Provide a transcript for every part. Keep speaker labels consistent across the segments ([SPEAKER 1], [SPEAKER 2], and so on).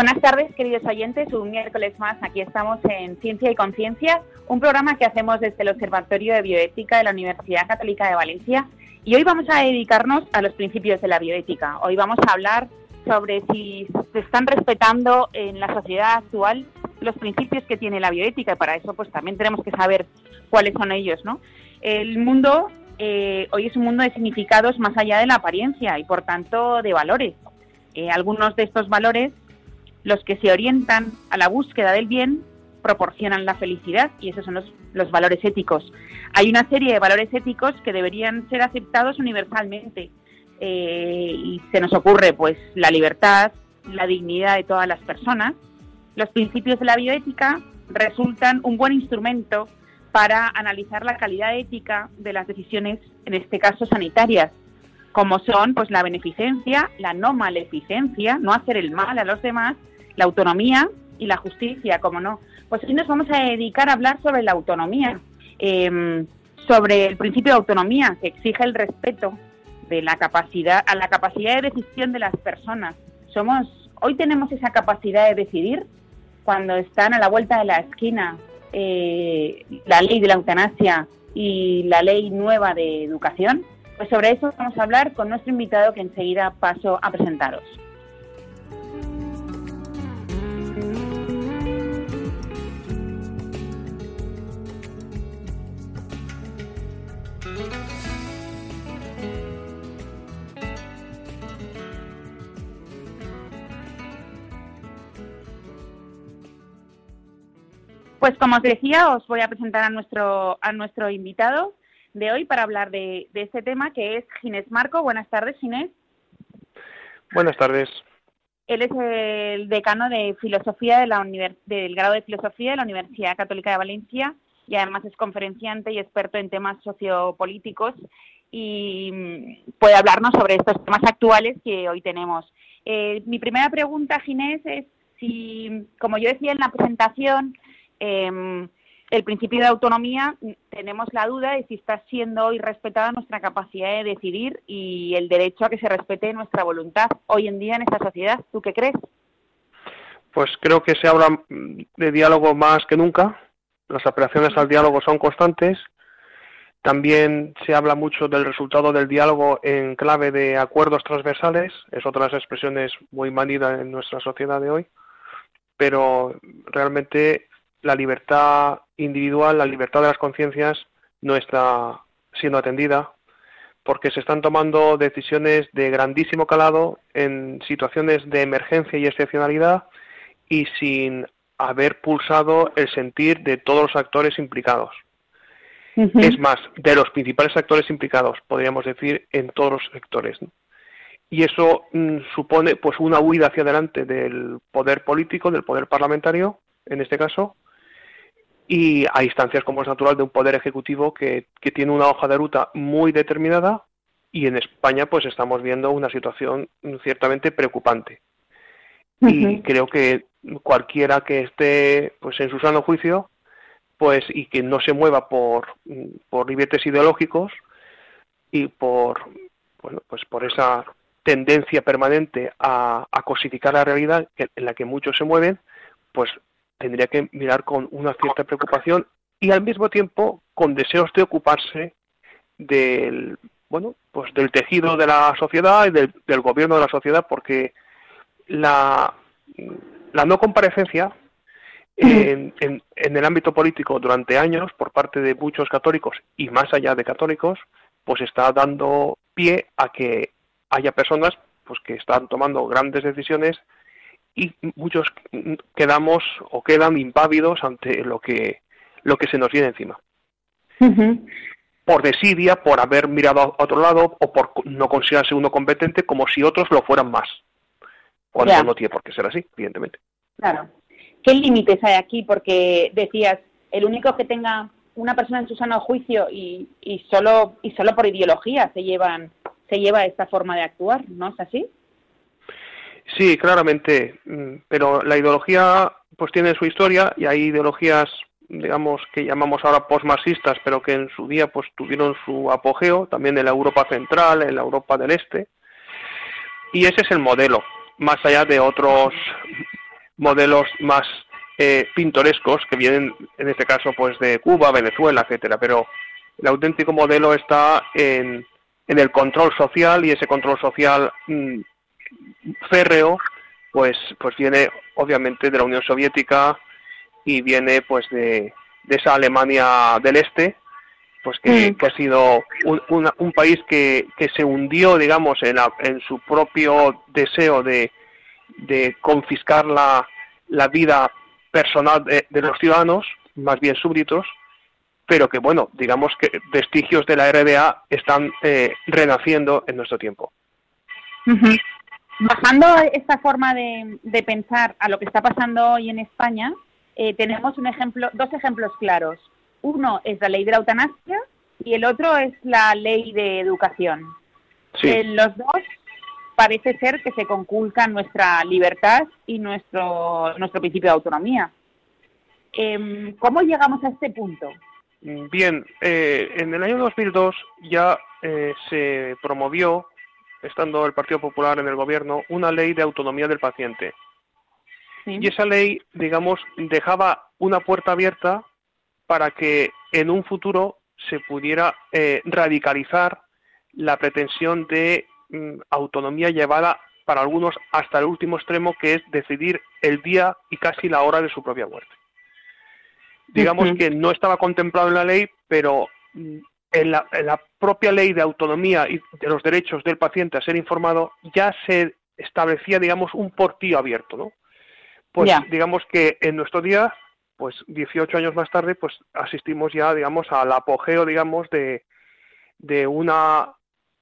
[SPEAKER 1] Buenas tardes, queridos oyentes. Un miércoles más aquí estamos en Ciencia y Conciencia, un programa que hacemos desde el Observatorio de Bioética de la Universidad Católica de Valencia. Y hoy vamos a dedicarnos a los principios de la bioética. Hoy vamos a hablar sobre si se están respetando en la sociedad actual los principios que tiene la bioética y para eso pues también tenemos que saber cuáles son ellos, ¿no? El mundo eh, hoy es un mundo de significados más allá de la apariencia y por tanto de valores. Eh, algunos de estos valores los que se orientan a la búsqueda del bien proporcionan la felicidad y esos son los, valores éticos. Hay una serie de valores éticos que deberían ser aceptados universalmente eh, y se nos ocurre pues la libertad, la dignidad de todas las personas. Los principios de la bioética resultan un buen instrumento para analizar la calidad ética de las decisiones, en este caso sanitarias, como son pues la beneficencia, la no maleficencia, no hacer el mal a los demás la autonomía y la justicia, como no. Pues hoy nos vamos a dedicar a hablar sobre la autonomía, em, sobre el principio de autonomía que exige el respeto de la capacidad a la capacidad de decisión de las personas. Somos hoy tenemos esa capacidad de decidir cuando están a la vuelta de la esquina eh, la ley de la eutanasia y la ley nueva de educación. Pues sobre eso vamos a hablar con nuestro invitado que enseguida paso a presentaros. Pues como os decía, os voy a presentar a nuestro, a nuestro invitado de hoy para hablar de, este tema, que es Ginés Marco. Buenas tardes, Ginés.
[SPEAKER 2] Buenas tardes.
[SPEAKER 1] Él es el decano de Filosofía de la del grado de Filosofía de la Universidad Católica de Valencia y además es conferenciante y experto en temas sociopolíticos y mm, puede hablarnos sobre estos temas actuales que hoy tenemos. Eh, mi primera pregunta, Ginés, es si, como yo decía en la presentación, eh, el principio de autonomía, tenemos la duda de si está siendo hoy respetada nuestra capacidad de decidir y el derecho a que se respete nuestra voluntad hoy en día en esta sociedad. ¿Tú qué crees?
[SPEAKER 2] Pues creo que se habla de diálogo más que nunca. Las apelaciones al diálogo son constantes. También se habla mucho del resultado del diálogo en clave de acuerdos transversales. Es otra de las expresiones muy manidas en nuestra sociedad de hoy. Pero realmente la libertad individual, la libertad de las conciencias no está siendo atendida porque se están tomando decisiones de grandísimo calado en situaciones de emergencia y excepcionalidad y sin haber pulsado el sentir de todos los actores implicados. Es más, de los principales actores implicados, podríamos decir, en todos los sectores. Y eso mm, supone pues una huida hacia adelante del poder político, del poder parlamentario, en este caso, y a instancias como es natural de un poder ejecutivo que, tiene una hoja de ruta muy determinada y en España pues estamos viendo una situación ciertamente preocupante. Y creo que cualquiera que esté pues en su sano juicio pues y que no se mueva por, por ribetes ideológicos y por bueno pues por esa tendencia permanente a, a cosificar la realidad en la que muchos se mueven pues tendría que mirar con una cierta preocupación y al mismo tiempo con deseos de ocuparse del bueno pues del tejido de la sociedad y del, gobierno de la sociedad porque la, la no comparecencia en, en, el ámbito político durante años por parte de muchos católicos y más allá de católicos pues está dando pie a que haya personas pues que están tomando grandes decisiones y muchos quedamos o quedan impávidos ante lo que lo que se nos viene encima. Por desidia, por haber mirado a otro lado o por no considerarse uno competente como si otros lo fueran más. Cuando no tiene por qué ser así, evidentemente.
[SPEAKER 1] Claro. ¿Qué límites hay aquí? Porque decías, el único que tenga una persona en su sano juicio y, y solo y solo por ideología se llevan se lleva esta forma de actuar, ¿no es así?
[SPEAKER 2] Sí, claramente, mm, pero la ideología pues tiene su historia y hay ideologías digamos que llamamos ahora postmarxistas, pero que en su día pues tuvieron su apogeo también en la Europa central, en la Europa del Este. Y ese es el modelo, más allá de otros modelos más eh, pintorescos que vienen en este caso pues de Cuba, Venezuela, etcétera, pero el auténtico modelo está en, el control social y ese control social mm, férreo pues pues viene obviamente de la Unión Soviética y viene pues de, de esa Alemania del Este pues que, mm. ha sido un, un país que, que, se hundió digamos en, en su propio deseo de, de confiscar la, la vida personal de, los ciudadanos, más bien súbditos, pero que, bueno, digamos que vestigios de la RDA están eh, renaciendo en nuestro tiempo.
[SPEAKER 1] Bajando esta forma de, pensar a lo que está pasando hoy en España, eh, tenemos un ejemplo, dos ejemplos claros. Uno es la ley de la eutanasia y el otro es la ley de educación. En los dos parece ser que se conculca nuestra libertad y nuestro, nuestro principio de autonomía. Em, ¿Cómo llegamos a este punto?
[SPEAKER 2] Bien, eh, en el año 2002 ya eh, se promovió, estando el Partido Popular en el gobierno, una ley de autonomía del paciente. Y esa ley, digamos, dejaba una puerta abierta para que en un futuro se pudiera eh, radicalizar la pretensión de Mm, autonomía llevada para algunos hasta el último extremo, que es decidir el día y casi la hora de su propia muerte. Digamos que no estaba contemplado en la ley, pero mm, en la, propia ley de autonomía y de los derechos del paciente a ser informado ya se establecía, digamos, un portillo abierto, ¿no? Pues digamos que en nuestro día, pues 18 años más tarde, pues asistimos ya, digamos, al apogeo, digamos, de, de una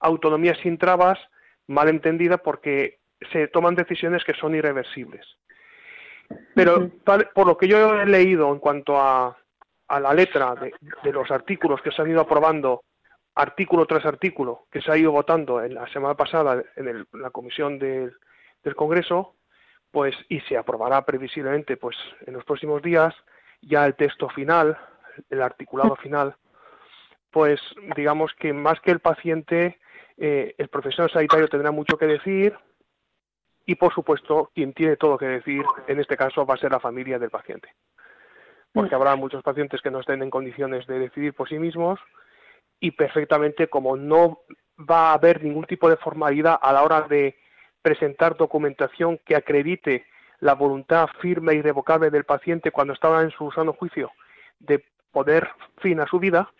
[SPEAKER 2] autonomía sin trabas, mal entendida porque se toman decisiones que son irreversibles. Pero por lo que yo he leído en cuanto a, a la letra de, los artículos que se han ido aprobando, artículo tras artículo, que se ha ido votando en la semana pasada en, la comisión del, del Congreso, pues y se aprobará previsiblemente pues en los próximos días ya el texto final, el articulado final, pues digamos que más que el paciente eh, el profesional sanitario tendrá mucho que decir y, por supuesto, quien tiene todo que decir, en este caso, va a ser la familia del paciente. Porque habrá muchos pacientes que no estén en condiciones de decidir por sí mismos y perfectamente, como no va a haber ningún tipo de formalidad a la hora de presentar documentación que acredite la voluntad firme y irrevocable del paciente cuando estaba en su sano juicio de poder fin a su vida,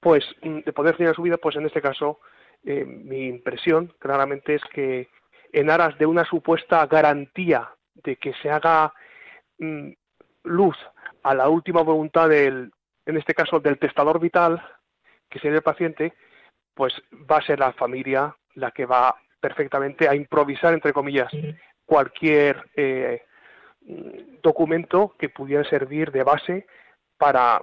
[SPEAKER 2] pues de poder fin a su vida, pues en este caso eh, mi impresión claramente es que en aras de una supuesta garantía de que se haga mm, luz a la última voluntad del, en este caso del testador vital, que sería el paciente, pues va a ser la familia la que va perfectamente a improvisar, entre comillas, cualquier eh, documento que pudiera servir de base para,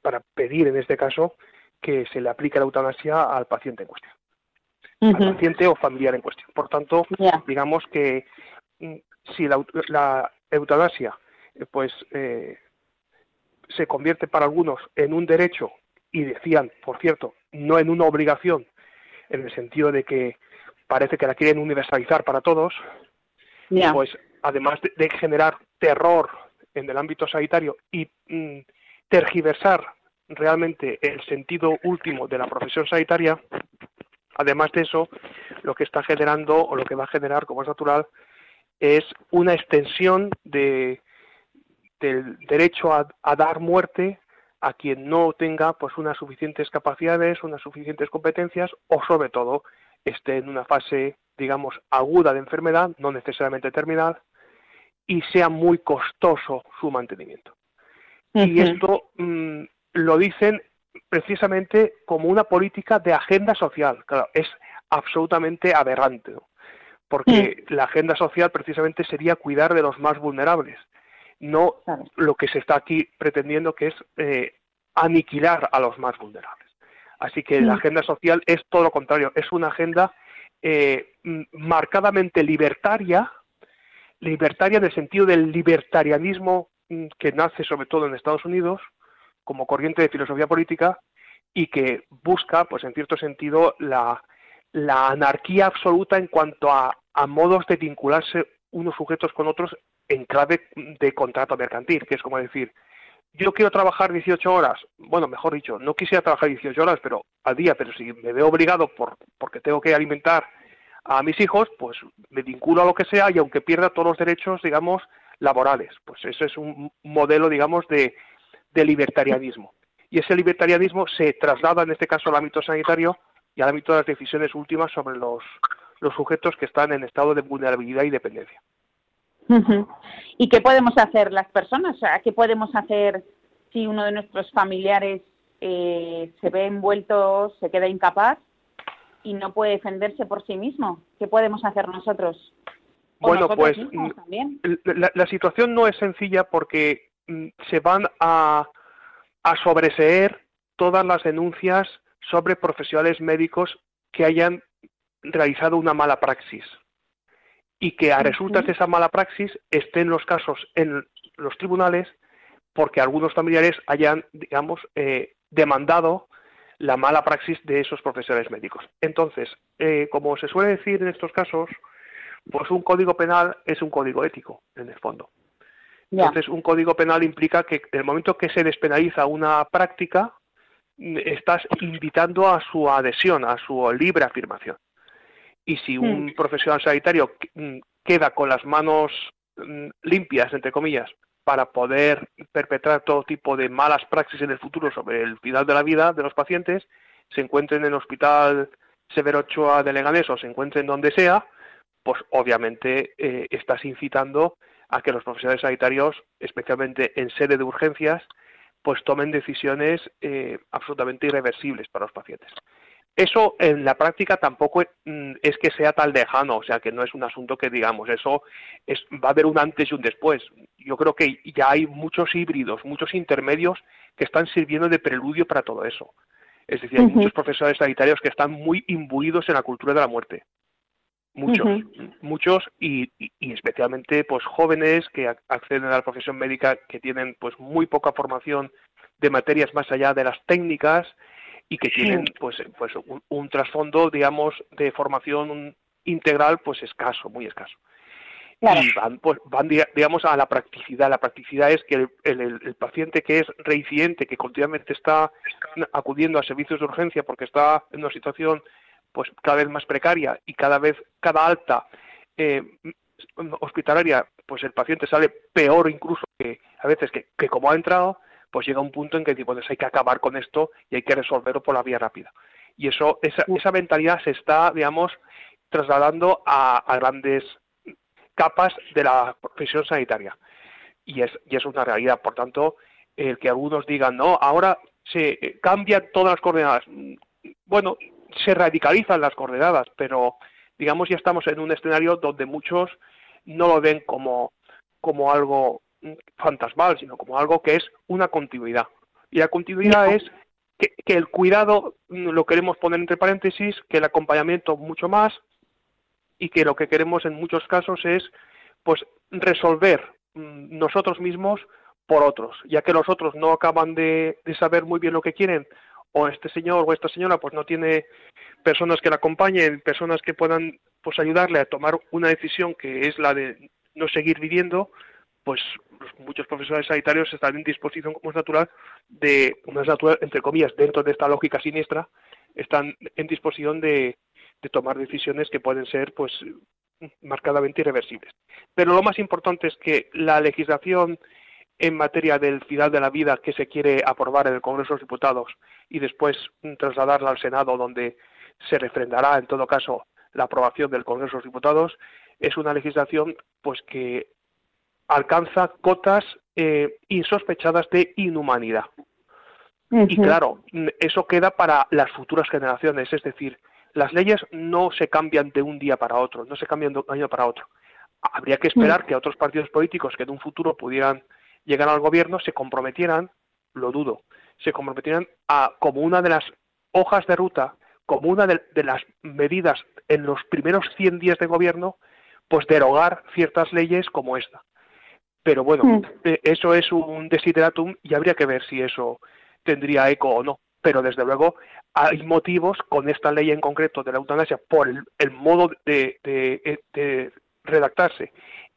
[SPEAKER 2] para pedir, en este caso, que se le aplique la eutanasia al paciente en cuestión. Al paciente o familiar en cuestión. Por tanto, digamos que mm, si la, eutanasia eh, pues eh, se convierte para algunos en un derecho y decían, por cierto, no en una obligación, en el sentido de que parece que la quieren universalizar para todos, pues además de, generar terror en el ámbito sanitario y mm, tergiversar realmente el sentido último de la profesión sanitaria, Además de eso, lo que está generando o lo que va a generar, como es natural, es una extensión de, del derecho a, dar muerte a quien no tenga pues unas suficientes capacidades, unas suficientes competencias o sobre todo esté en una fase, digamos, aguda de enfermedad, no necesariamente terminal, y sea muy costoso su mantenimiento. Y esto mm, lo dicen precisamente como una política de agenda social. Claro, es absolutamente aberrante, porque mm. la agenda social precisamente sería cuidar de los más vulnerables, no lo que se está aquí pretendiendo que es eh, aniquilar a los más vulnerables. Así que la agenda social es todo lo contrario, es una agenda eh, marcadamente libertaria, libertaria en el sentido del libertarianismo mm, que nace sobre todo en Estados Unidos como corriente de filosofía política y que busca, pues en cierto sentido, la, anarquía absoluta en cuanto a, modos de vincularse unos sujetos con otros en clave de contrato mercantil, que es como decir, yo quiero trabajar 18 horas, bueno, mejor dicho, no quisiera trabajar 18 horas pero al día, pero si me veo obligado por, porque tengo que alimentar a mis hijos, pues me vinculo a lo que sea y aunque pierda todos los derechos, digamos, laborales. Pues eso es un modelo, digamos, de, de libertarianismo. Y ese libertarianismo se traslada, en este caso, al ámbito sanitario y al ámbito de las decisiones últimas sobre los, los sujetos que están en estado de vulnerabilidad y dependencia.
[SPEAKER 1] ¿Y qué podemos hacer las personas? ¿Qué podemos hacer si uno de nuestros familiares eh, se ve envuelto, se queda incapaz y no puede defenderse por sí mismo? ¿Qué podemos hacer nosotros?
[SPEAKER 2] bueno, pues mm, La, situación no es sencilla porque mm, se van a, a sobreseer todas las denuncias sobre profesionales médicos que hayan realizado una mala praxis y que a resultas de esa mala praxis estén los casos en los tribunales porque algunos familiares hayan, digamos, eh, demandado la mala praxis de esos profesionales médicos. Entonces, eh, como se suele decir en estos casos, pues un código penal es un código ético, en el fondo. Entonces, un código penal implica que en el momento que se despenaliza una práctica, estás invitando a su adhesión, a su libre afirmación. Y si un hmm. profesional sanitario mm, queda con las manos mm, limpias, entre comillas, para poder perpetrar todo tipo de malas praxis en el futuro sobre el final de la vida de los pacientes, se encuentren en el hospital Severo Ochoa de Leganés o se encuentren donde sea, pues obviamente eh, estás incitando a que los profesionales sanitarios, especialmente en sede de urgencias, pues tomen decisiones eh, absolutamente irreversibles para los pacientes. Eso en la práctica tampoco mm, es que sea tal lejano, o sea que no es un asunto que digamos, eso es, va a haber un antes y un después. Yo creo que ya hay muchos híbridos, muchos intermedios que están sirviendo de preludio para todo eso. Es decir, hay muchos profesionales sanitarios que están muy imbuidos en la cultura de la muerte muchos, muchos y, especialmente pues jóvenes que acceden a la profesión médica que tienen pues muy poca formación de materias más allá de las técnicas y que tienen pues pues un, trasfondo digamos de formación integral pues escaso, muy escaso. Y van, pues, van, digamos, a la practicidad. La practicidad es que el, el, paciente que es reincidente, que continuamente está acudiendo a servicios de urgencia porque está en una situación pues cada vez más precaria y cada vez cada alta eh, hospitalaria pues el paciente sale peor incluso que a veces que, como ha entrado pues llega un punto en que pues, hay que acabar con esto y hay que resolverlo por la vía rápida y eso esa, esa mentalidad se está digamos trasladando a, a grandes capas de la profesión sanitaria. Y es y es una realidad. Por tanto el que algunos digan no ahora se cambian todas las coordenadas bueno se radicalizan las coordenadas, pero digamos ya estamos en un escenario donde muchos no lo ven como, como algo fantasmal, sino como algo que es una continuidad. Y la continuidad es que, que, el cuidado lo queremos poner entre paréntesis, que el acompañamiento mucho más y que lo que queremos en muchos casos es pues resolver mm, nosotros mismos por otros, ya que los otros no acaban de, saber muy bien lo que quieren o este señor o esta señora pues no tiene personas que la acompañen, personas que puedan pues ayudarle a tomar una decisión que es la de no seguir viviendo, pues muchos profesores sanitarios están en disposición, como es natural, de, entre comillas, dentro de esta lógica siniestra, están en disposición de, de tomar decisiones que pueden ser, pues, marcadamente irreversibles. Pero lo más importante es que la legislación en materia del final de la vida que se quiere aprobar en el Congreso de los Diputados y después trasladarla al Senado donde se refrendará en todo caso la aprobación del Congreso de los Diputados, es una legislación pues que alcanza cotas eh, insospechadas de inhumanidad. Y claro, eso queda para las futuras generaciones, es decir, las leyes no se cambian de un día para otro, no se cambian de un año para otro. Habría que esperar que otros partidos políticos que en un futuro pudieran llegar al gobierno se comprometieran, lo dudo, se comprometieran a, como una de las hojas de ruta, como una de, las medidas en los primeros 100 días de gobierno, pues derogar ciertas leyes como esta. Pero bueno, eh, eso es un desideratum y habría que ver si eso tendría eco o no. Pero desde luego hay motivos con esta ley en concreto de la eutanasia por el, modo de, de, redactarse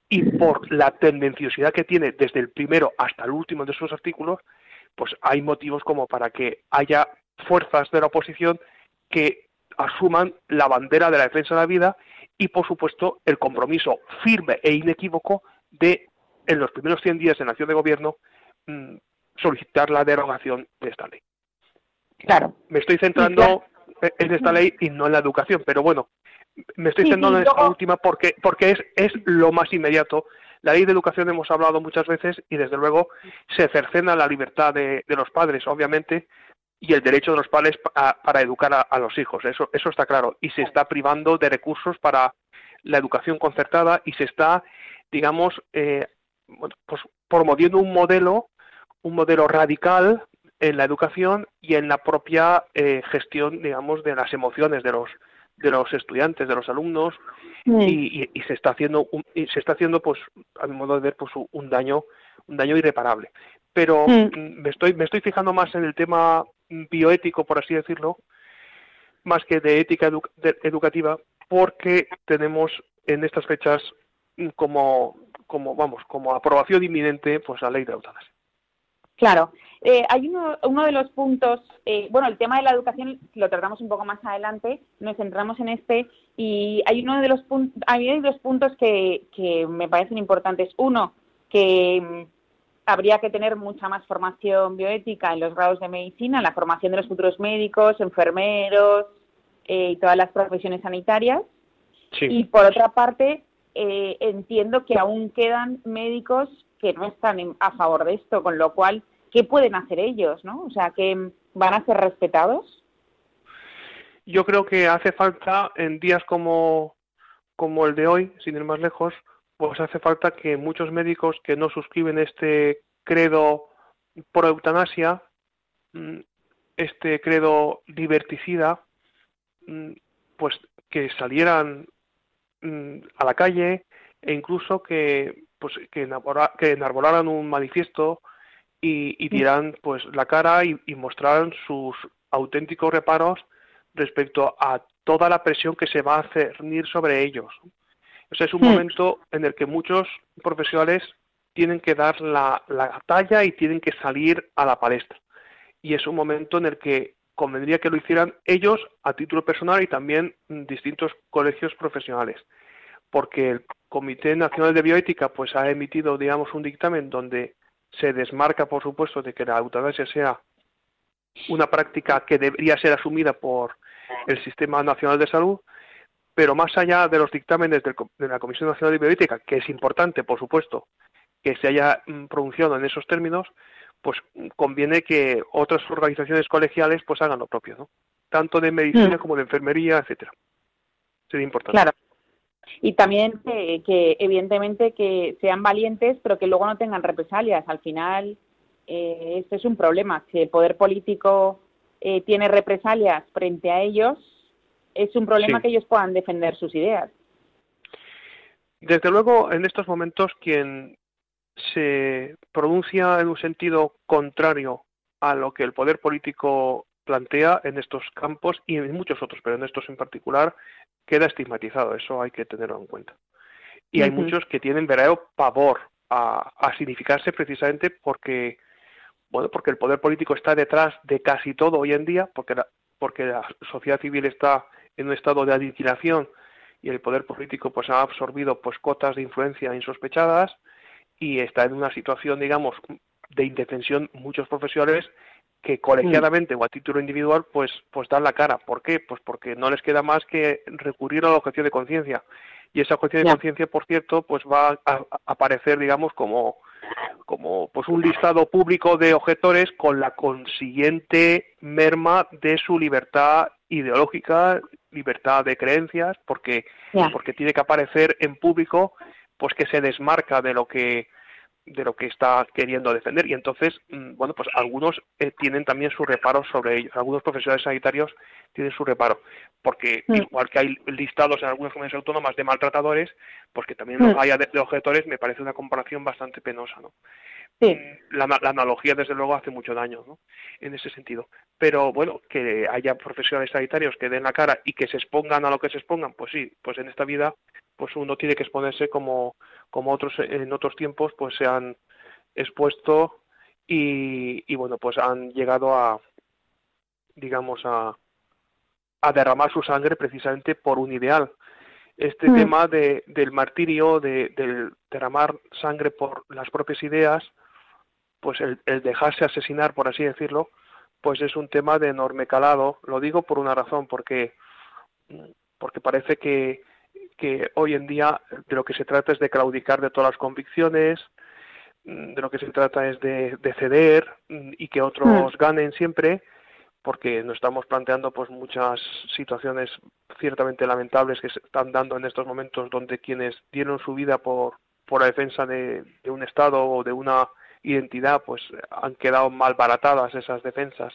[SPEAKER 2] y por la tendenciosidad que tiene desde el primero hasta el último de sus artículos, pues hay motivos como para que haya fuerzas de la oposición que asuman la bandera de la defensa de la vida y, por supuesto, el compromiso firme e inequívoco de, en los primeros 100 días de nación de gobierno, mm, solicitar la derogación de esta ley.
[SPEAKER 1] Claro.
[SPEAKER 2] Me estoy centrando en esta ley y no en la educación, pero bueno, me estoy centrando en esta última porque, porque es, es lo más inmediato. La ley de educación hemos hablado muchas veces y desde luego se cercena la libertad de, los padres, obviamente, y el derecho de los padres para educar a, los hijos. Eso, eso está claro. Y se está privando de recursos para la educación concertada y se está, digamos, eh, pues promoviendo un modelo un modelo radical en la educación y en la propia eh, gestión, digamos, de las emociones de los de los estudiantes, de los alumnos, y, se está haciendo, y se está haciendo, pues, a mi modo de ver, pues, un daño, un daño irreparable. Pero me estoy, me estoy fijando más en el tema bioético, por así decirlo, más que de ética educativa, porque tenemos en estas fechas como, como, vamos, como aprobación inminente, pues, la ley de eutanasia.
[SPEAKER 1] Claro. Eh, hay uno, uno de los puntos, eh, bueno, el tema de la educación lo tratamos un poco más adelante, nos centramos en este y hay uno de los puntos, hay dos puntos que, que me parecen importantes. Uno, que mm, habría que tener mucha más formación bioética en los grados de medicina, la formación de los futuros médicos, enfermeros eh, y todas las profesiones sanitarias. Y por otra parte, entiendo que aún quedan médicos que no están a favor de esto, con lo cual, ¿qué pueden hacer ellos? ¿no? O sea, que van a ser respetados.
[SPEAKER 2] Yo creo que hace falta, en días como, como el de hoy, sin ir más lejos, pues hace falta que muchos médicos que no suscriben este credo por eutanasia, mm, este credo liberticida, mm, pues que salieran mm, a la calle e incluso que pues que, enarbolaran un manifiesto y, y dieran pues la cara y, mostraran sus auténticos reparos respecto a toda la presión que se va a cernir sobre ellos. O sea, es un hmm. momento en el que muchos profesionales tienen que dar la, la, talla y tienen que salir a la palestra. Y es un momento en el que convendría que lo hicieran ellos a título personal y también distintos colegios profesionales. Porque el Comité Nacional de Bioética pues ha emitido, digamos, un dictamen donde se desmarca, por supuesto, de que la eutanasia sea una práctica que debería ser asumida por el Sistema Nacional de Salud, pero más allá de los dictámenes de la Comisión Nacional de Bioética, que es importante, por supuesto, que se haya mm, pronunciado en esos términos, pues conviene que otras organizaciones colegiales pues hagan lo propio, ¿no? Tanto de medicina mm. como de enfermería, etcétera. Sería importante.
[SPEAKER 1] Claro y también que, evidentemente que sean valientes pero que luego no tengan represalias al final eh, este es un problema si el poder político eh, tiene represalias frente a ellos es un problema que ellos puedan defender sus ideas
[SPEAKER 2] desde luego en estos momentos quien se pronuncia en un sentido contrario a lo que el poder político plantea en estos campos y en muchos otros, pero en estos en particular, queda estigmatizado, eso hay que tenerlo en cuenta. Y hay muchos que tienen verdadero pavor a, significarse precisamente porque, bueno, porque el poder político está detrás de casi todo hoy en día, porque la, porque la sociedad civil está en un estado de aniquilación y el poder político pues ha absorbido pues cotas de influencia insospechadas y está en una situación digamos de indefensión muchos profesionales que colegiadamente o a título individual pues pues dan la cara. ¿Por qué? Pues porque no les queda más que recurrir a la objeción de conciencia. Y esa objeción de conciencia, por cierto, pues va a, aparecer, digamos, como como pues un listado público de objetores con la consiguiente merma de su libertad ideológica, libertad de creencias, porque porque tiene que aparecer en público pues que se desmarca de lo que de lo que está queriendo defender y entonces mm, bueno pues algunos eh, tienen también sus reparos sobre ellos algunos profesionales sanitarios tienen su reparo porque mm. igual que hay listados en algunas comunidades autónomas de maltratadores pues que también mm. haya de, objetores me parece una comparación bastante penosa no sí. la, la, analogía desde luego hace mucho daño no en ese sentido pero bueno que haya profesionales sanitarios que den la cara y que se expongan a lo que se expongan pues sí pues en esta vida pues uno tiene que exponerse como, como otros en otros tiempos pues se han expuesto y, y bueno pues han llegado a digamos a, a derramar su sangre precisamente por un ideal este mm. tema de, del martirio de, del derramar sangre por las propias ideas pues el, el dejarse asesinar por así decirlo pues es un tema de enorme calado lo digo por una razón porque porque parece que que hoy en día de lo que se trata es de claudicar de todas las convicciones, mm, de lo que se trata es de, ceder mm, y que otros mm. ganen siempre, porque nos estamos planteando pues muchas situaciones ciertamente lamentables que se están dando en estos momentos donde quienes dieron su vida por, por la defensa de, de un Estado o de una identidad pues han quedado mal baratadas esas defensas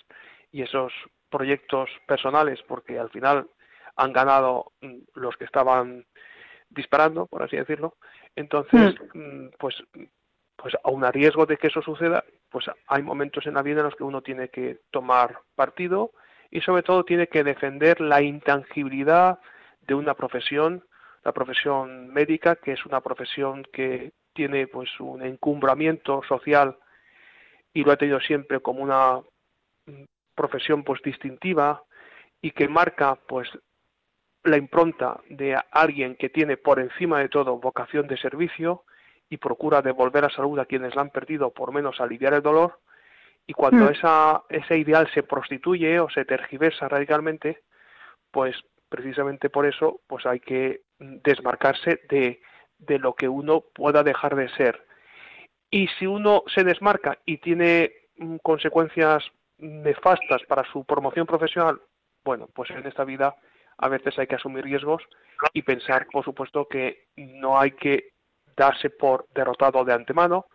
[SPEAKER 2] y esos proyectos personales porque al final han ganado mm, los que estaban disparando, por así decirlo. Entonces, hmm. mm, pues, pues aun a riesgo de que eso suceda, pues hay momentos en la vida en los que uno tiene que tomar partido y sobre todo tiene que defender la intangibilidad de una profesión, la profesión médica, que es una profesión que tiene pues un encumbramiento social y lo ha tenido siempre como una mm, profesión pues distintiva y que marca pues la impronta de alguien que tiene por encima de todo vocación de servicio y procura devolver a salud a quienes la han perdido, por menos aliviar el dolor, y cuando hmm. esa, ese ideal se prostituye o se tergiversa radicalmente, pues precisamente por eso pues hay que desmarcarse de, de lo que uno pueda dejar de ser. Y si uno se desmarca y tiene mm, consecuencias nefastas para su promoción profesional, bueno, pues en esta vida a veces hay que asumir riesgos y pensar, por supuesto, que no hay que darse por derrotado de antemano,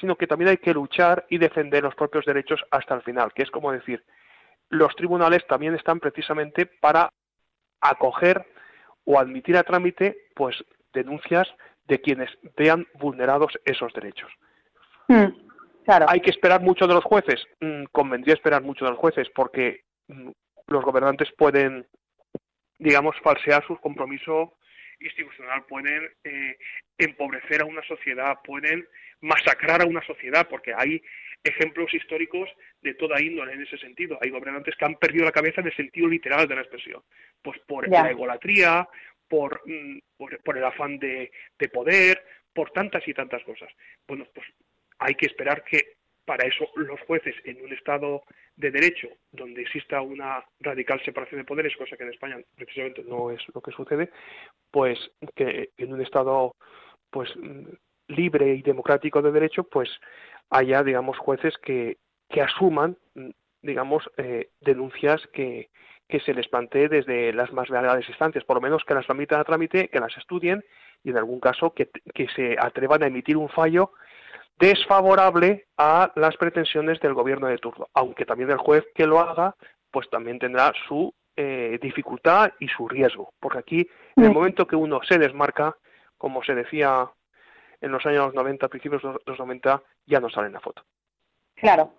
[SPEAKER 2] sino que también hay que luchar y defender los propios derechos hasta el final, que es como decir, los tribunales también están precisamente para acoger o admitir a trámite pues denuncias de quienes vean vulnerados esos derechos. Hmm, claro. Hay que esperar mucho de los jueces, mm, convendría esperar mucho de los jueces porque mm, los gobernantes pueden digamos, falsear su compromiso institucional, pueden eh, empobrecer a una sociedad, pueden masacrar a una sociedad, porque hay ejemplos históricos de toda índole en ese sentido. Hay gobernantes que han perdido la cabeza en el sentido literal de la expresión, pues por la egolatría, por, mm, por, el afán de, de poder, por tantas y tantas cosas. Bueno, pues hay que esperar que para eso los jueces en un Estado de derecho donde exista una radical separación de poderes, cosa que en España precisamente no es lo que sucede, pues que en un Estado pues libre y democrático de derecho, pues haya, digamos, jueces que, que asuman, digamos, eh, denuncias que, que se les plantee desde las más legales instancias, por lo menos que las tramitan a trámite, que las estudien y en algún caso que, que se atrevan a emitir un fallo desfavorable a las pretensiones del gobierno de turno, aunque también el juez que lo haga, pues también tendrá su eh, dificultad y su riesgo, porque aquí, en el mm. momento que uno se desmarca, como se decía en los años 90, principios de los 90, ya no sale en la foto.
[SPEAKER 1] Claro.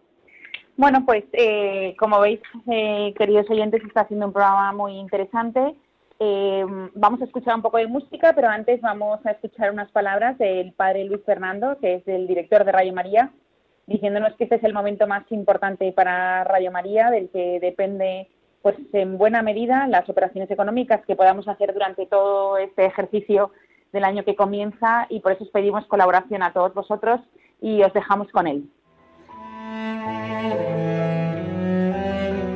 [SPEAKER 1] Bueno, pues eh, como veis, eh, queridos oyentes, está haciendo un programa muy interesante eh, vamos a escuchar un poco de música, pero antes vamos a escuchar unas palabras del padre Luis Fernando, que es el director de Radio María, diciéndonos que este es el momento más importante para Radio María, del que depende, pues en buena medida, las operaciones económicas que podamos hacer durante todo este ejercicio del año que comienza y por eso os pedimos colaboración a todos vosotros y os dejamos con él.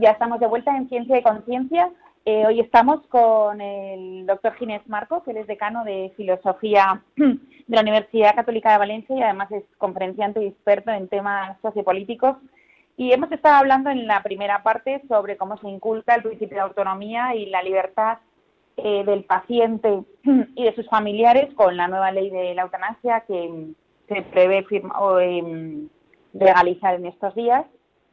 [SPEAKER 1] Ya estamos de vuelta en Ciencia y Conciencia. Eh, hoy estamos con el doctor Ginés Marco, que él es decano de Filosofía de la Universidad Católica de Valencia y además es conferenciante y experto en temas sociopolíticos. Y hemos estado hablando en la primera parte sobre cómo se inculca el principio de autonomía y la libertad eh, del paciente y de sus familiares con la nueva ley de la eutanasia que se prevé o, em, legalizar en estos días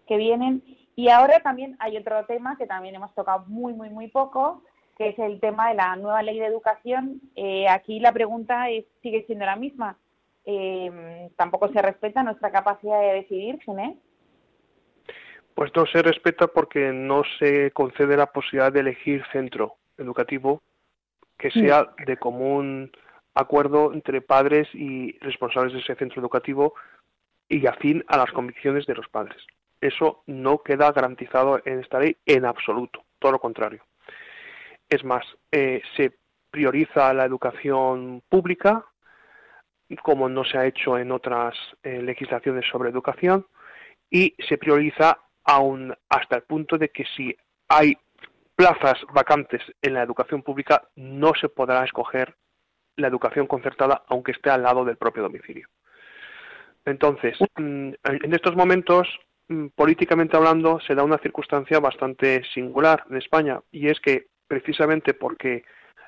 [SPEAKER 1] que vienen. Y ahora también hay otro tema que también hemos tocado muy, muy, muy poco, que es el tema de la nueva ley de educación. Eh, aquí la pregunta es, sigue siendo la misma. Eh, ¿Tampoco se respeta nuestra capacidad de decidir, Gené?
[SPEAKER 2] Pues no se respeta porque no se concede la posibilidad de elegir centro educativo que sea de común acuerdo entre padres y responsables de ese centro educativo y afín a las convicciones de los padres. Eso no queda garantizado en esta ley en absoluto, todo lo contrario. Es más, eh, se prioriza la educación pública, como no se ha hecho en otras eh, legislaciones sobre educación, y se prioriza aún hasta el punto de que si hay plazas vacantes en la educación pública, no se podrá escoger la educación concertada aunque esté al lado del propio domicilio. Entonces, mm, en estos momentos políticamente hablando, se da una circunstancia bastante singular en España, y es que precisamente porque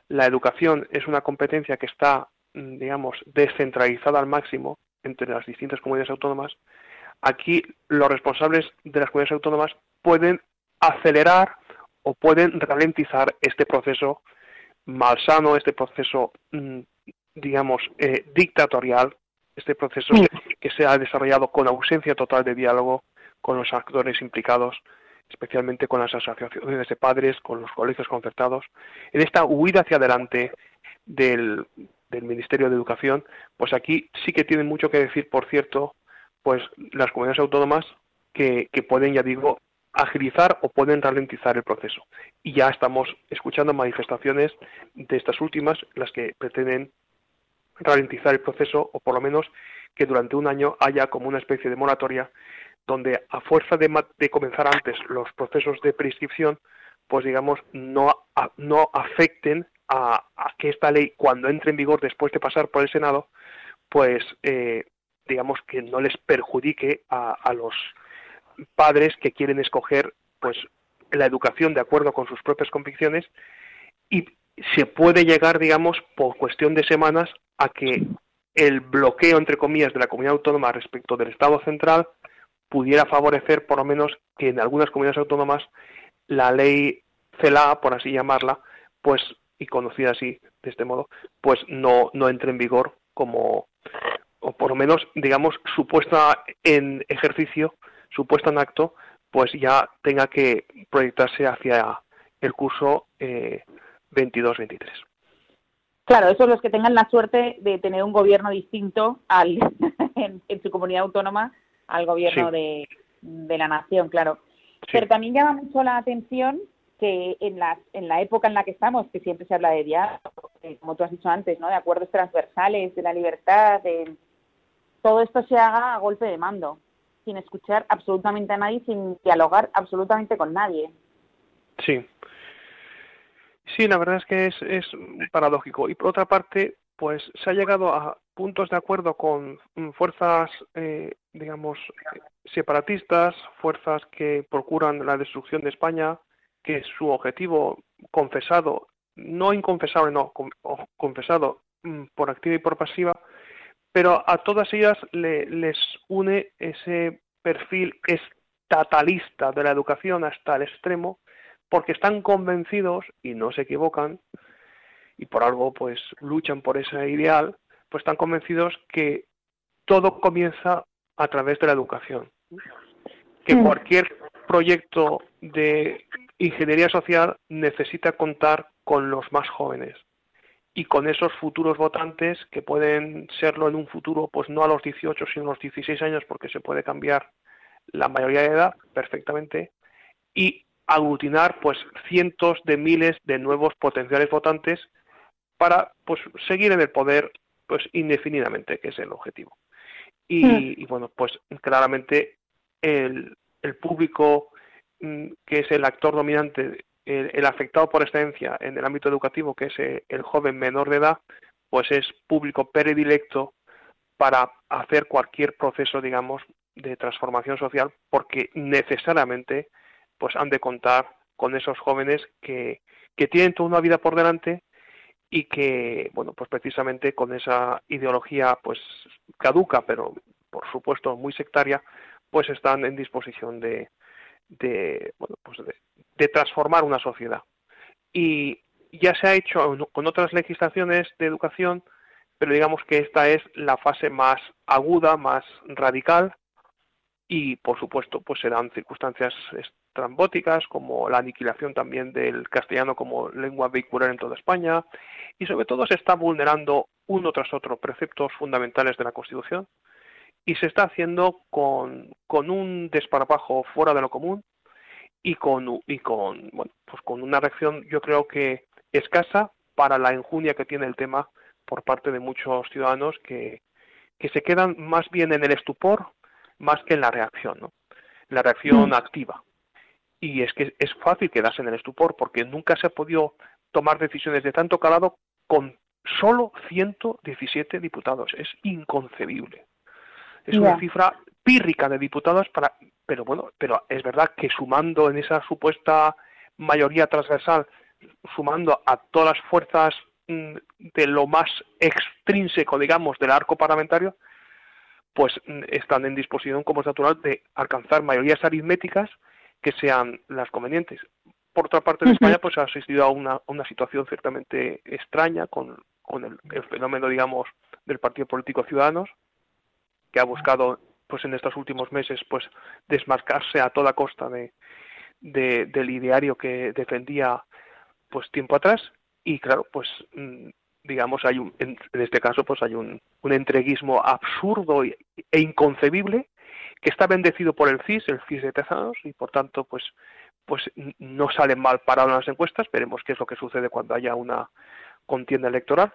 [SPEAKER 2] la educación es una competencia que está, mm, digamos, descentralizada al máximo entre las distintas comunidades autónomas, aquí los responsables de las comunidades autónomas pueden acelerar o pueden ralentizar este proceso malsano, este proceso, mm, digamos, eh, dictatorial, este proceso que se ha desarrollado con ausencia total de diálogo, con los actores implicados, especialmente con las asociaciones de padres, con los colegios concertados, en esta huida hacia adelante del, Ministerio de Educación, pues aquí sí que tienen mucho que decir, por cierto, pues las comunidades autónomas que, que pueden, ya digo, agilizar o pueden ralentizar el proceso. Y ya estamos escuchando manifestaciones de estas últimas, las que pretenden ralentizar el proceso o por lo menos que durante un año haya como una especie de moratoria donde a fuerza de, comenzar antes los procesos de prescripción, pues digamos, no, no afecten a, que esta ley, cuando entre en vigor después de pasar por el Senado, pues eh, digamos que no les perjudique a, a, los padres que quieren escoger pues la educación de acuerdo con sus propias convicciones y se puede llegar, digamos, por cuestión de semanas a que el bloqueo, entre comillas, de la comunidad autónoma respecto del Estado central pudiera favorecer por lo menos que en algunas comunidades autónomas la ley CELA, por así llamarla, pues y conocida así de este modo, pues no no entre en vigor como o por lo menos digamos supuesta en ejercicio, supuesta en acto, pues ya tenga que proyectarse hacia el curso eh, 22-23.
[SPEAKER 1] Claro, esos los que tengan la suerte de tener un gobierno distinto al en su comunidad autónoma al gobierno de, la nación, claro. Pero también llama mucho la atención que en la, en la época en la que estamos, que siempre se habla de diálogo, como tú has dicho antes, ¿no? de acuerdos transversales, de la libertad, de todo esto se haga a golpe de mando, sin escuchar absolutamente a nadie, sin dialogar absolutamente con nadie.
[SPEAKER 2] Sí. Sí, la verdad es que es, es paradójico. Y por otra parte, pues se ha llegado a puntos de acuerdo con mm, fuerzas, eh, digamos, separatistas, fuerzas que procuran la destrucción de España, que su objetivo confesado, no inconfesable, no, confesado mm, por activa y por pasiva, pero a todas ellas les une ese perfil estatalista de la educación hasta el extremo, porque están convencidos, y no se equivocan, y por algo pues luchan por ese ideal, pues están convencidos que todo comienza a través de la educación. Que mm. cualquier proyecto de ingeniería social necesita contar con los más jóvenes y con esos futuros votantes que pueden serlo en un futuro, pues no a los 18, sino a los 16 años, porque se puede cambiar la mayoría de edad perfectamente, y aglutinar pues cientos de miles de nuevos potenciales votantes para pues seguir en el poder pues indefinidamente, que es el objetivo. Y, hmm. bueno, pues claramente el, el público mm, que es el actor dominante, el, afectado por excelencia en el ámbito educativo, que es eh, el, joven menor de edad, pues es público predilecto para hacer cualquier proceso, digamos, de transformación social, porque necesariamente pues han de contar con esos jóvenes que, que tienen toda una vida por delante y que, bueno, pues precisamente con esa ideología pues caduca, pero por supuesto muy sectaria, pues están en disposición de, de bueno, pues de, transformar una sociedad. Y ya se ha hecho con otras legislaciones de educación, pero digamos que esta es la fase más aguda, más radical, y por supuesto pues se dan circunstancias trambóticas como la aniquilación también del castellano como lengua vehicular en toda España y sobre todo se está vulnerando uno tras otro preceptos fundamentales de la Constitución y se está haciendo con, con un desparpajo fuera de lo común y con y con bueno pues con una reacción yo creo que escasa para la enjundia que tiene el tema por parte de muchos ciudadanos que, que se quedan más bien en el estupor más que en la reacción, ¿no? La reacción mm. activa. Y es que es fácil quedarse en el estupor porque nunca se ha podido tomar decisiones de tanto calado con solo 117 diputados. Es inconcebible. Es una cifra pírrica de diputados para, pero bueno, pero es verdad que sumando en esa supuesta mayoría transversal, sumando a todas las fuerzas mm, de lo más extrínseco, digamos, del arco parlamentario, pues mm, están en disposición, como es natural, de alcanzar mayorías aritméticas que sean las convenientes. Por otra parte, en España pues ha asistido a una, una situación ciertamente extraña con, con el, fenómeno, digamos, del partido político Ciudadanos, que ha buscado, pues en estos últimos meses, pues desmarcarse a toda costa de, del ideario que defendía, pues tiempo atrás. Y claro, pues mm, digamos, hay un, en, este caso, pues hay un, un entreguismo absurdo e, inconcebible que está bendecido por el CIS, el CIS de Tezanos, y por tanto, pues, pues no salen mal parados en las encuestas. Veremos qué es lo que sucede cuando haya una contienda electoral.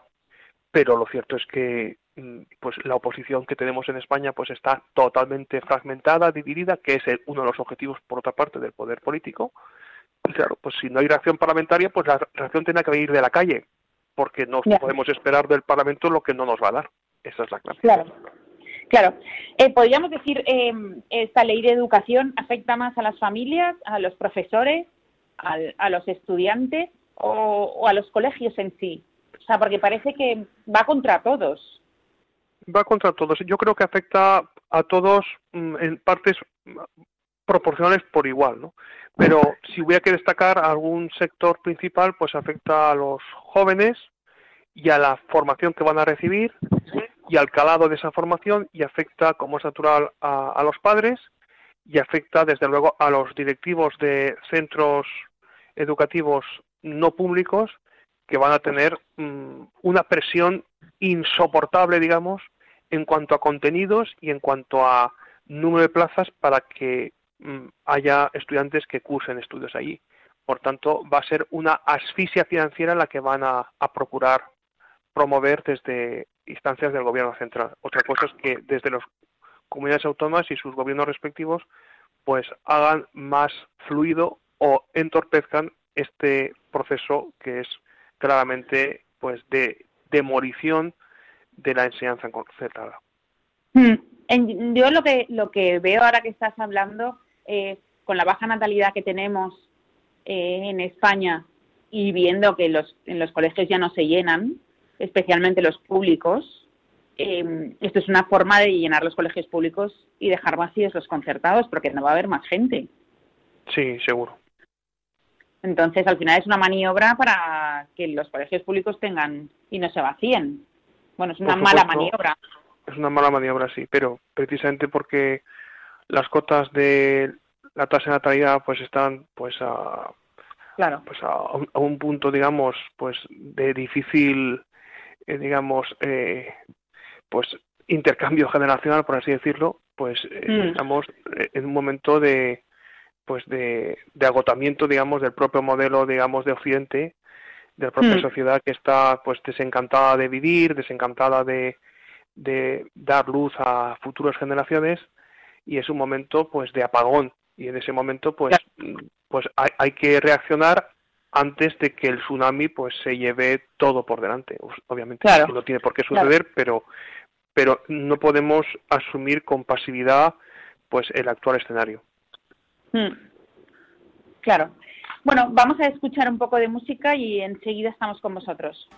[SPEAKER 2] Pero lo cierto es que mm, pues la oposición que tenemos en España pues está totalmente fragmentada, dividida, que es uno de los objetivos, por otra parte, del poder político. Y claro, pues si no hay reacción parlamentaria, pues la reacción tiene que venir de la calle, porque no podemos esperar del Parlamento lo que no nos va a dar. Esa es la clave.
[SPEAKER 1] Claro. Claro. Eh, Podríamos decir, eh, esta ley de educación afecta más a las familias, a los profesores, a los estudiantes o, a los colegios en sí. O sea, porque parece que va contra todos.
[SPEAKER 2] Va contra todos. Yo creo que afecta a todos mm, en partes proporcionales por igual, ¿no? Pero si hubiera que destacar algún sector principal, pues afecta a los jóvenes y a la formación que van a recibir y al calado de esa formación y afecta, como es natural, a, los padres y afecta, desde luego, a los directivos de centros educativos no públicos que van a tener mm, una presión insoportable, digamos, en cuanto a contenidos y en cuanto a número de plazas para que Mm, haya estudiantes que cursen estudios allí. Por tanto, va a ser una asfixia financiera la que van a, procurar promover desde instancias del gobierno central. Otra cosa es que desde las comunidades autónomas y sus gobiernos respectivos pues hagan más fluido o entorpezcan este proceso que es claramente pues de demolición de la enseñanza concertada.
[SPEAKER 3] Hmm. Yo lo que lo que veo ahora que estás hablando eh, con la baja natalidad que tenemos eh, en España y viendo que los, en los colegios ya no se llenan, especialmente los públicos, eh, esto es una forma de llenar los colegios públicos y dejar vacíos los concertados porque no va a haber más gente.
[SPEAKER 2] Sí, seguro.
[SPEAKER 3] Entonces, al final es una maniobra para que los colegios públicos tengan y no se vacíen. Bueno, es una mala maniobra.
[SPEAKER 2] Es una mala maniobra, sí, pero precisamente porque las cotas de la tasa de natalidad pues están pues a
[SPEAKER 3] claro.
[SPEAKER 2] pues a, un punto digamos pues de difícil eh, digamos eh, pues intercambio generacional por así decirlo pues eh, mm. estamos en un momento de pues de, agotamiento digamos del propio modelo digamos de occidente de la propia mm. sociedad que está pues desencantada de vivir desencantada de, de dar luz a futuras generaciones y es un momento pues de apagón y en ese momento pues pues hay, hay, que reaccionar antes de que el tsunami pues se lleve todo por delante obviamente no tiene por qué suceder pero pero no podemos asumir con pasividad pues el actual escenario
[SPEAKER 3] Hmm. Claro. Bueno, vamos a escuchar un poco de música y enseguida estamos con vosotros.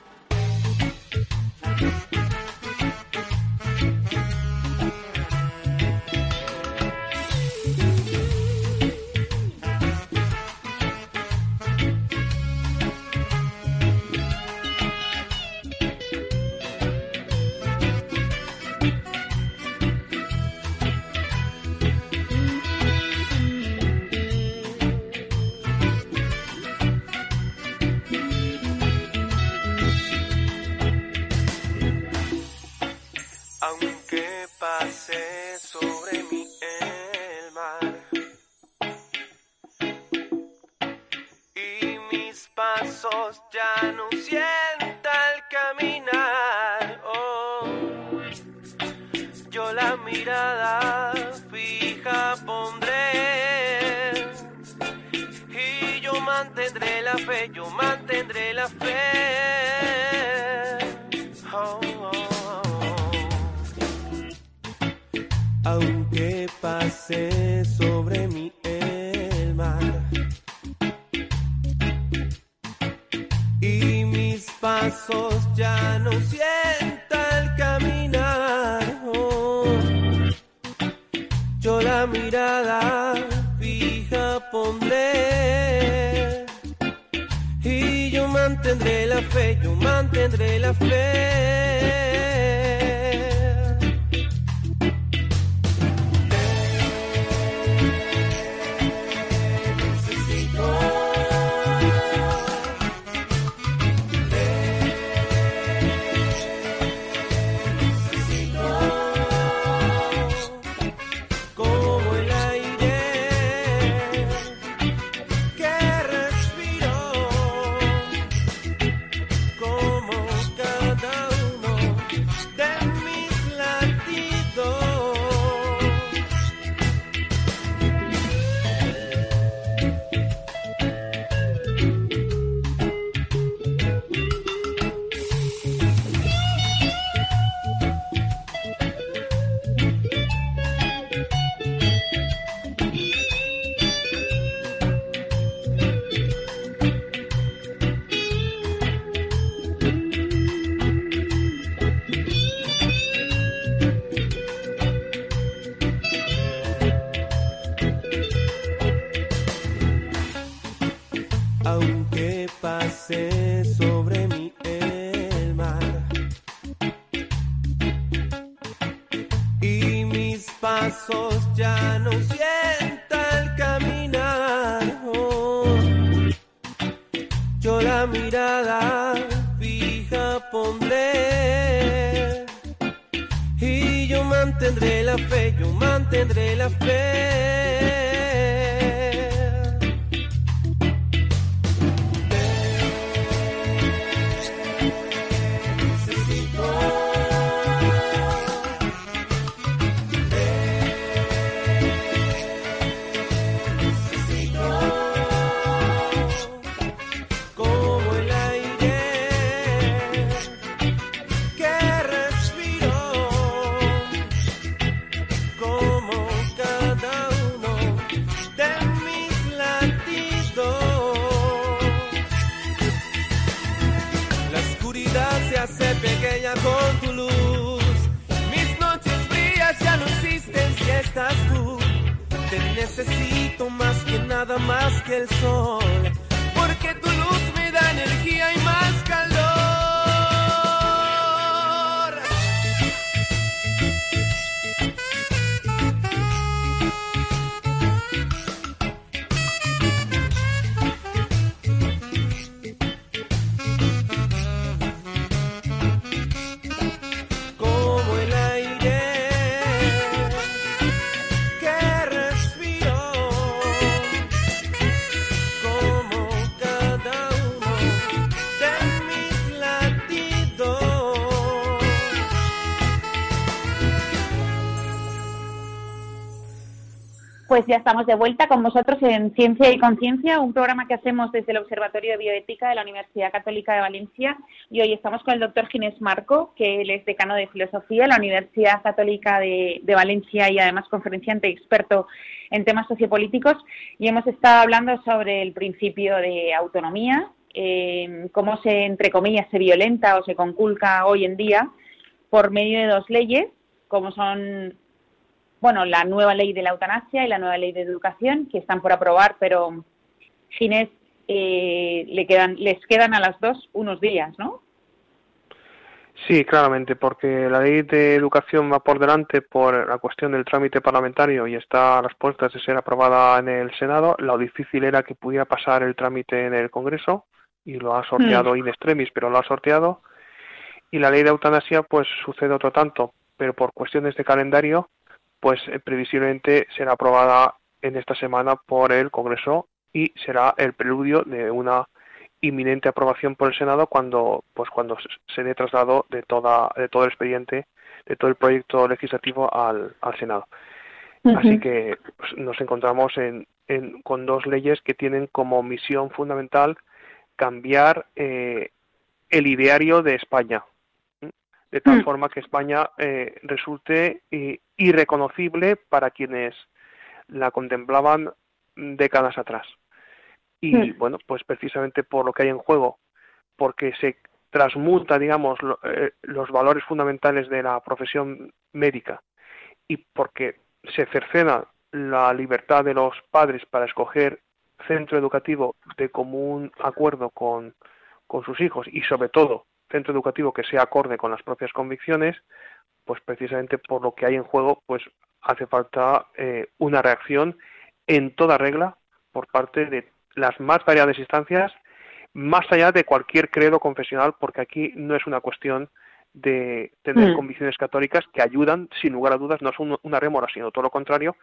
[SPEAKER 3] Necesito más que nada más que el sol, porque tu luz me da energía y más
[SPEAKER 1] Pues ya estamos de vuelta con vosotros en Ciencia y Conciencia, un programa que hacemos desde el Observatorio de Bioética de la Universidad Católica de Valencia. Y hoy estamos con el doctor Ginés Marco, que él es decano de Filosofía de la Universidad Católica de, Valencia y además conferenciante experto en temas sociopolíticos. Y hemos estado hablando sobre el principio de autonomía, eh, cómo se, entre comillas, se violenta o se conculca hoy en día por medio de dos leyes, como son bueno, la nueva ley de la eutanasia y la nueva ley de educación, que están por aprobar, pero Ginés eh, le quedan, les quedan a las dos unos días, ¿no?
[SPEAKER 2] Sí, claramente, porque la ley de educación va por delante por la cuestión del trámite parlamentario y está a las puertas de ser aprobada en el Senado. Lo difícil era que pudiera pasar el trámite en el Congreso y lo ha sorteado mm. in extremis, pero lo ha sorteado. Y la ley de eutanasia, pues sucede otro tanto, pero por cuestiones de calendario pues eh, previsiblemente será aprobada en esta semana por el Congreso y será el preludio de una inminente aprobación por el Senado cuando pues cuando se dé traslado de toda de todo el expediente de todo el proyecto legislativo al, al Senado. Así que pues, nos encontramos en, en, con dos leyes que tienen como misión fundamental cambiar eh, el ideario de España de tal mm. forma que España eh, resulte eh, irreconocible para quienes la contemplaban décadas atrás. Y mm. bueno, pues precisamente por lo que hay en juego, porque se transmuta, digamos, eh, los valores fundamentales de la profesión médica y porque se cercena la libertad de los padres para escoger centro educativo de común acuerdo con, con sus hijos y sobre todo centro educativo que sea acorde con las propias convicciones, pues precisamente por lo que hay en juego, pues hace falta eh, una reacción en toda regla por parte de las más variadas instancias, más allá de cualquier credo confesional, porque aquí no es una cuestión de tener mm. convicciones católicas que ayudan, sin lugar a dudas, no es una remora, sino todo lo contrario,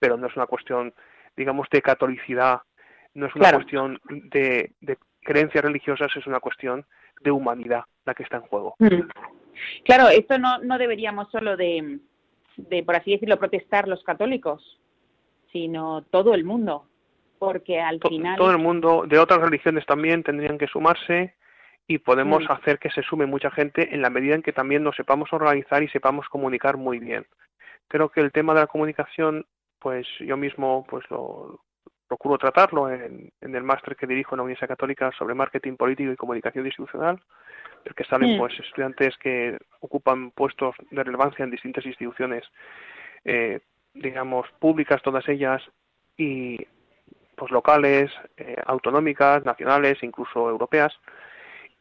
[SPEAKER 2] pero no es una cuestión, digamos, de catolicidad, no es una cuestión de, de creencias religiosas, es una cuestión de humanidad la que está en juego. Mm.
[SPEAKER 1] Claro, esto no, no deberíamos solo de, de, por así decirlo, protestar los católicos, sino todo el mundo, porque al final...
[SPEAKER 2] Todo el mundo, de otras religiones también tendrían que sumarse y podemos mm. hacer que se sume mucha gente en la medida en que también nos sepamos organizar y sepamos comunicar muy bien. Creo que el tema de la comunicación, pues yo mismo pues lo, procuro tratarlo en, el máster que dirijo en la Universidad Católica sobre marketing político y comunicación institucional, del que salen pues estudiantes que ocupan puestos de relevancia en distintas instituciones, eh, digamos públicas todas ellas y pues locales, eh, autonómicas, nacionales, incluso europeas.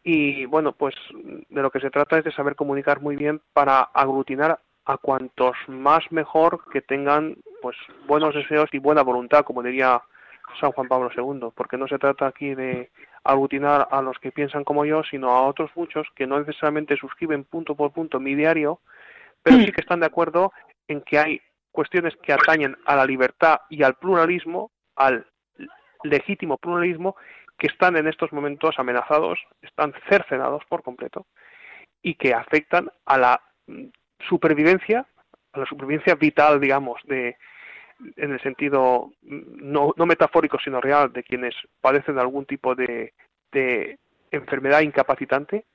[SPEAKER 2] Y bueno, pues de lo que se trata es de saber comunicar muy bien para aglutinar a cuantos más mejor que tengan pues buenos deseos y buena voluntad, como diría San Juan Pablo II, porque no se trata aquí de aglutinar a los que piensan como yo, sino a otros muchos que no necesariamente suscriben punto por punto mi diario, pero sí que están de acuerdo en que hay cuestiones que atañen a la libertad y al pluralismo, al legítimo pluralismo, que están en estos momentos amenazados, están cercenados por completo y que afectan a la supervivencia, a la supervivencia vital, digamos, de, en el sentido no, no metafórico sino real de quienes padecen algún tipo de, de enfermedad incapacitante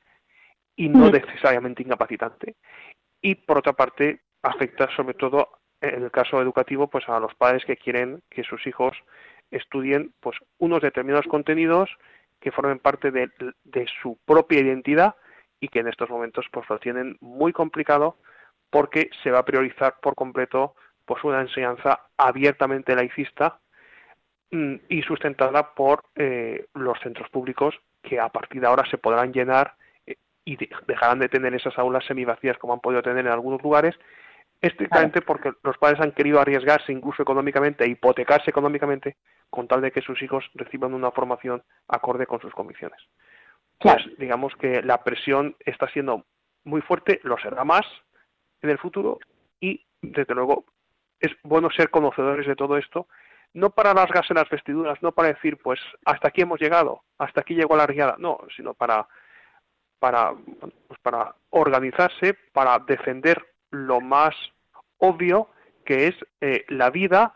[SPEAKER 2] y no necesariamente incapacitante. Y por otra parte afecta sobre todo en el caso educativo pues a los padres que quieren que sus hijos estudien pues unos determinados contenidos que formen parte de, de su propia identidad y que en estos momentos pues lo tienen muy complicado porque se va a priorizar por completo pues una enseñanza abiertamente laicista mm, y sustentada por eh, los centros públicos que a partir de ahora se podrán llenar eh, y dejarán de tener esas aulas semivacías como han podido tener en algunos lugares, estrictamente porque los padres han querido arriesgarse incluso económicamente, e hipotecarse económicamente, con tal de que sus hijos reciban una formación acorde con sus convicciones. Pues digamos que la presión está siendo muy fuerte, lo será más en el futuro y desde luego es bueno ser conocedores de todo esto, no para rasgarse las vestiduras, no para decir, pues hasta aquí hemos llegado, hasta aquí llegó la riada, no, sino para para pues para organizarse, para defender lo más obvio que es eh, la vida,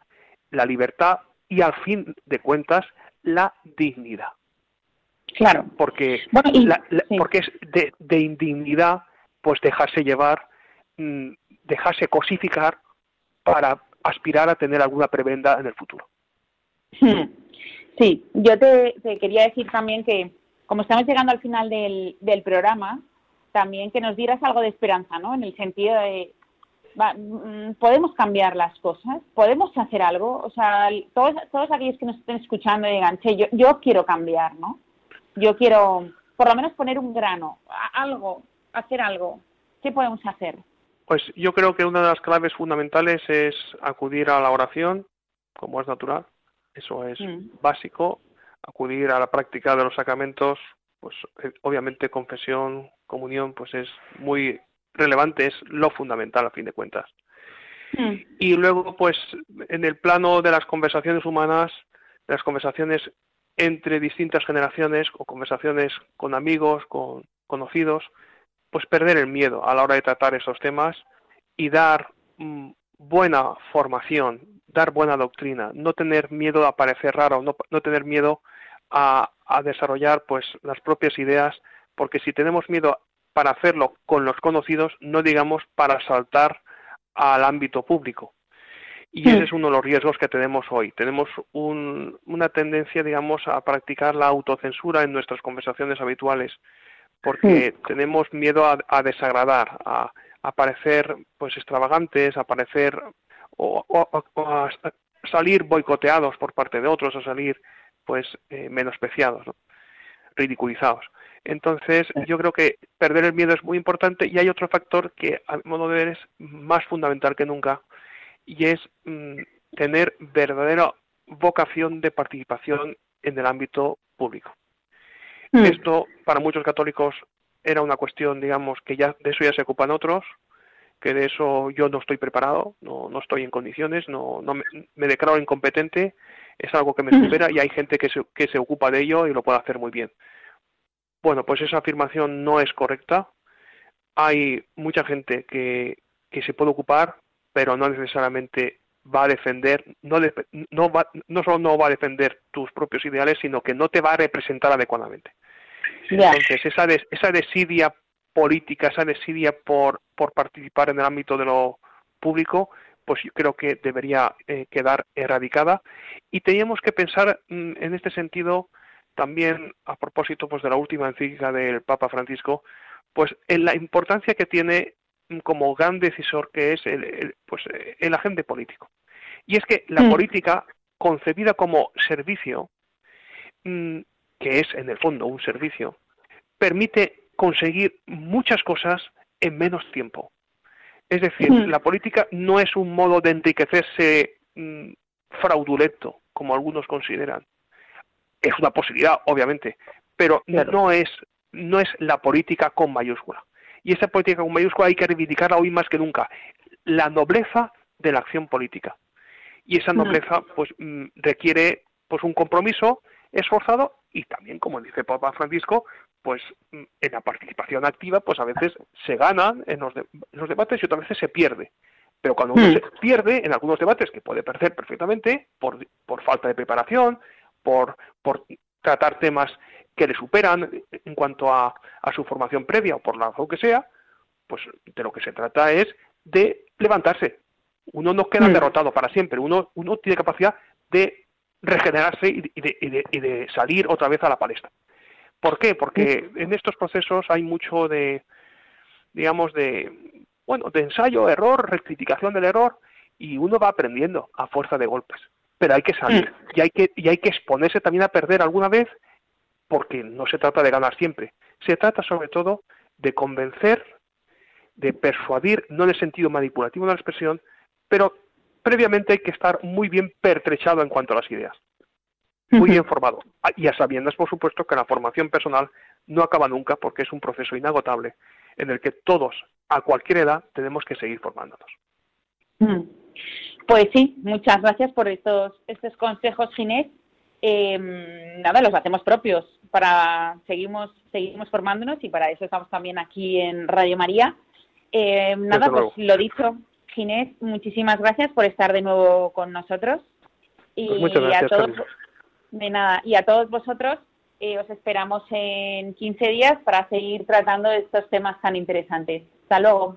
[SPEAKER 2] la libertad y al fin de cuentas la dignidad.
[SPEAKER 1] Claro.
[SPEAKER 2] Porque, porque es de, de, indignidad pues dejarse llevar, mm, dejarse cosificar para aspirar a tener alguna prebenda en el futuro.
[SPEAKER 1] Hmm. Sí, yo te, quería decir también que como estamos llegando al final del, programa, también que nos dieras algo de esperanza, ¿no? En el sentido de, mm, podemos cambiar las cosas, podemos hacer algo, o sea, todos, todos aquellos que nos estén escuchando digan, che, yo, yo quiero cambiar, ¿no? Yo quiero, por lo menos, poner un grano, algo, hacer algo. ¿Qué podemos hacer?
[SPEAKER 2] Pues yo creo que una de las claves fundamentales es acudir a la oración, como es natural, eso es mm. básico, acudir a la práctica de los sacramentos, pues eh, obviamente confesión, comunión, pues es muy relevante, es lo fundamental a fin de cuentas. Mm. Y luego, pues en el plano de las conversaciones humanas, de las conversaciones entre distintas generaciones o conversaciones con amigos, con conocidos, pues perder el miedo a la hora de tratar esos temas y dar mm, buena formación, dar buena doctrina, no tener miedo a parecer raro, no, no tener miedo a, a, desarrollar pues las propias ideas, porque si tenemos miedo para hacerlo con los conocidos, no digamos para saltar al ámbito público. Y ese es uno de los riesgos que tenemos hoy. Tenemos un, una tendencia, digamos, a practicar la autocensura en nuestras conversaciones habituales porque tenemos miedo a, desagradar, a, parecer pues extravagantes, a parecer o, a salir boicoteados por parte de otros, a salir pues eh, menospreciados, ridiculizados. Entonces, yo creo que perder el miedo es muy importante y hay otro factor que, a mi modo de ver, es más fundamental que nunca y es mm, tener verdadera vocación de participación en el ámbito público. Mm. Esto para muchos católicos era una cuestión, digamos, que ya de eso ya se ocupan otros, que de eso yo no estoy preparado, no, no estoy en condiciones, no, no me, declaro incompetente, es algo que me mm. supera y hay gente que se, que se ocupa de ello y lo puede hacer muy bien. Bueno, pues esa afirmación no es correcta. Hay mucha gente que, que se puede ocupar, pero no necesariamente va a defender, no, no, va, no solo no va a defender tus propios ideales, sino que no te va a representar adecuadamente. Entonces, esa, esa desidia política, esa desidia por, por participar en el ámbito de lo público, pues yo creo que debería eh, quedar erradicada. Y teníamos que pensar mm, en este sentido también, a propósito pues, de la última encíclica del Papa Francisco, pues en la importancia que tiene como gran decisor que es el, pues, el agente político. Y es que la mm. política, concebida como servicio, mm, que es en el fondo un servicio, permite conseguir muchas cosas en menos tiempo. Es decir, mm. la política no es un modo de enriquecerse fraudulento, como algunos consideran. Es una posibilidad, obviamente, pero no es no es la política con mayúscula y esa política con mayúscula hay que reivindicarla hoy más que nunca, la nobleza de la acción política. Y esa nobleza pues mm, requiere pues un compromiso esforzado y también, como dice Papa Francisco, pues mm, en la participación activa pues a veces se gana en los, debates y otras veces se pierde. Pero cuando uno se pierde en algunos debates, que puede perder perfectamente por, por falta de preparación, por, por tratar temas que le superan en cuanto a, su formación previa o por la razón que sea, pues de lo que se trata es de levantarse. Uno no queda mm. derrotado para siempre, uno, uno tiene capacidad de regenerarse y de, y de, salir otra vez a la palestra. ¿Por qué? Porque en estos procesos hay mucho de, digamos, de, bueno, de ensayo, error, rectificación del error, y uno va aprendiendo a fuerza de golpes. Pero hay que salir mm. y hay que, y hay que exponerse también a perder alguna vez porque no se trata de ganar siempre. Se trata sobre todo de convencer, de persuadir, no en el sentido manipulativo de la expresión, pero previamente hay que estar muy bien pertrechado en cuanto a las ideas, muy bien formado. Ah, y a sabiendas, por supuesto, que la formación personal no acaba nunca porque es un proceso inagotable en el que todos, a cualquier edad, tenemos que seguir formándonos.
[SPEAKER 1] Mm. Pues sí, muchas gracias por estos, estos consejos, Ginés. Em, nada, los hacemos propios para seguimos seguimos formándonos y para eso estamos también aquí en Radio María. Em, nada, pues lo dicho, Ginés, muchísimas gracias por estar de nuevo con nosotros y
[SPEAKER 2] pues a todos
[SPEAKER 1] de nada y a todos vosotros eh, os esperamos en 15 días para seguir tratando estos temas tan interesantes. Hasta luego.